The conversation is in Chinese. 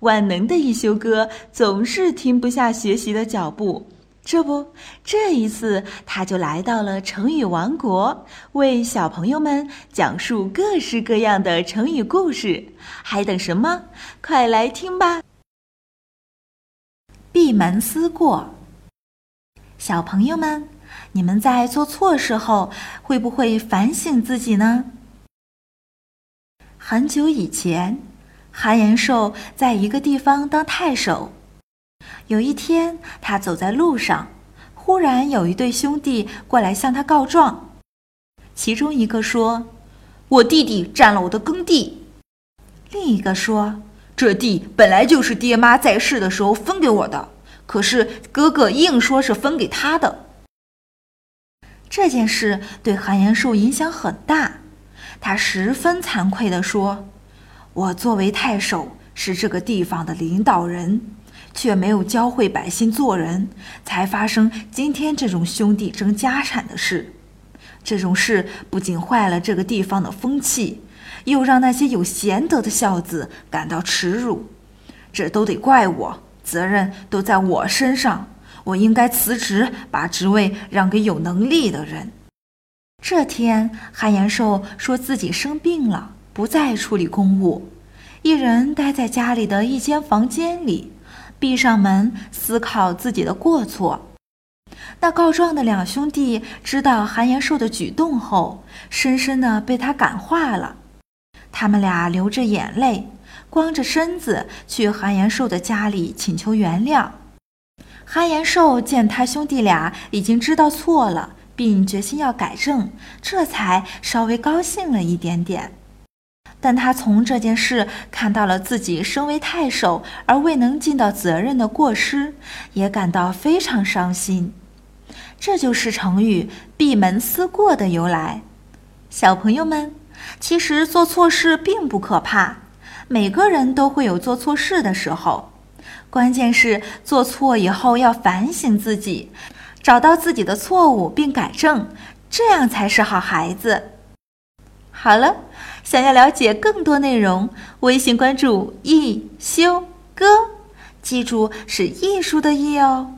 万能的一休哥总是停不下学习的脚步。这不，这一次他就来到了成语王国，为小朋友们讲述各式各样的成语故事。还等什么？快来听吧！闭门思过。小朋友们，你们在做错事后会不会反省自己呢？很久以前，韩延寿在一个地方当太守。有一天，他走在路上，忽然有一对兄弟过来向他告状。其中一个说：“我弟弟占了我的耕地。”另一个说：“这地本来就是爹妈在世的时候分给我的，可是哥哥硬说是分给他的。”这件事对韩延寿影响很大，他十分惭愧地说：“我作为太守，是这个地方的领导人。”却没有教会百姓做人，才发生今天这种兄弟争家产的事。这种事不仅坏了这个地方的风气，又让那些有贤德的孝子感到耻辱。这都得怪我，责任都在我身上。我应该辞职，把职位让给有能力的人。这天，韩延寿说自己生病了，不再处理公务，一人待在家里的一间房间里。闭上门，思考自己的过错。那告状的两兄弟知道韩延寿的举动后，深深的被他感化了。他们俩流着眼泪，光着身子去韩延寿的家里请求原谅。韩延寿见他兄弟俩已经知道错了，并决心要改正，这才稍微高兴了一点点。但他从这件事看到了自己身为太守而未能尽到责任的过失，也感到非常伤心。这就是成语“闭门思过”的由来。小朋友们，其实做错事并不可怕，每个人都会有做错事的时候。关键是做错以后要反省自己，找到自己的错误并改正，这样才是好孩子。好了。想要了解更多内容，微信关注“一休哥”，记住是艺术的“艺”哦。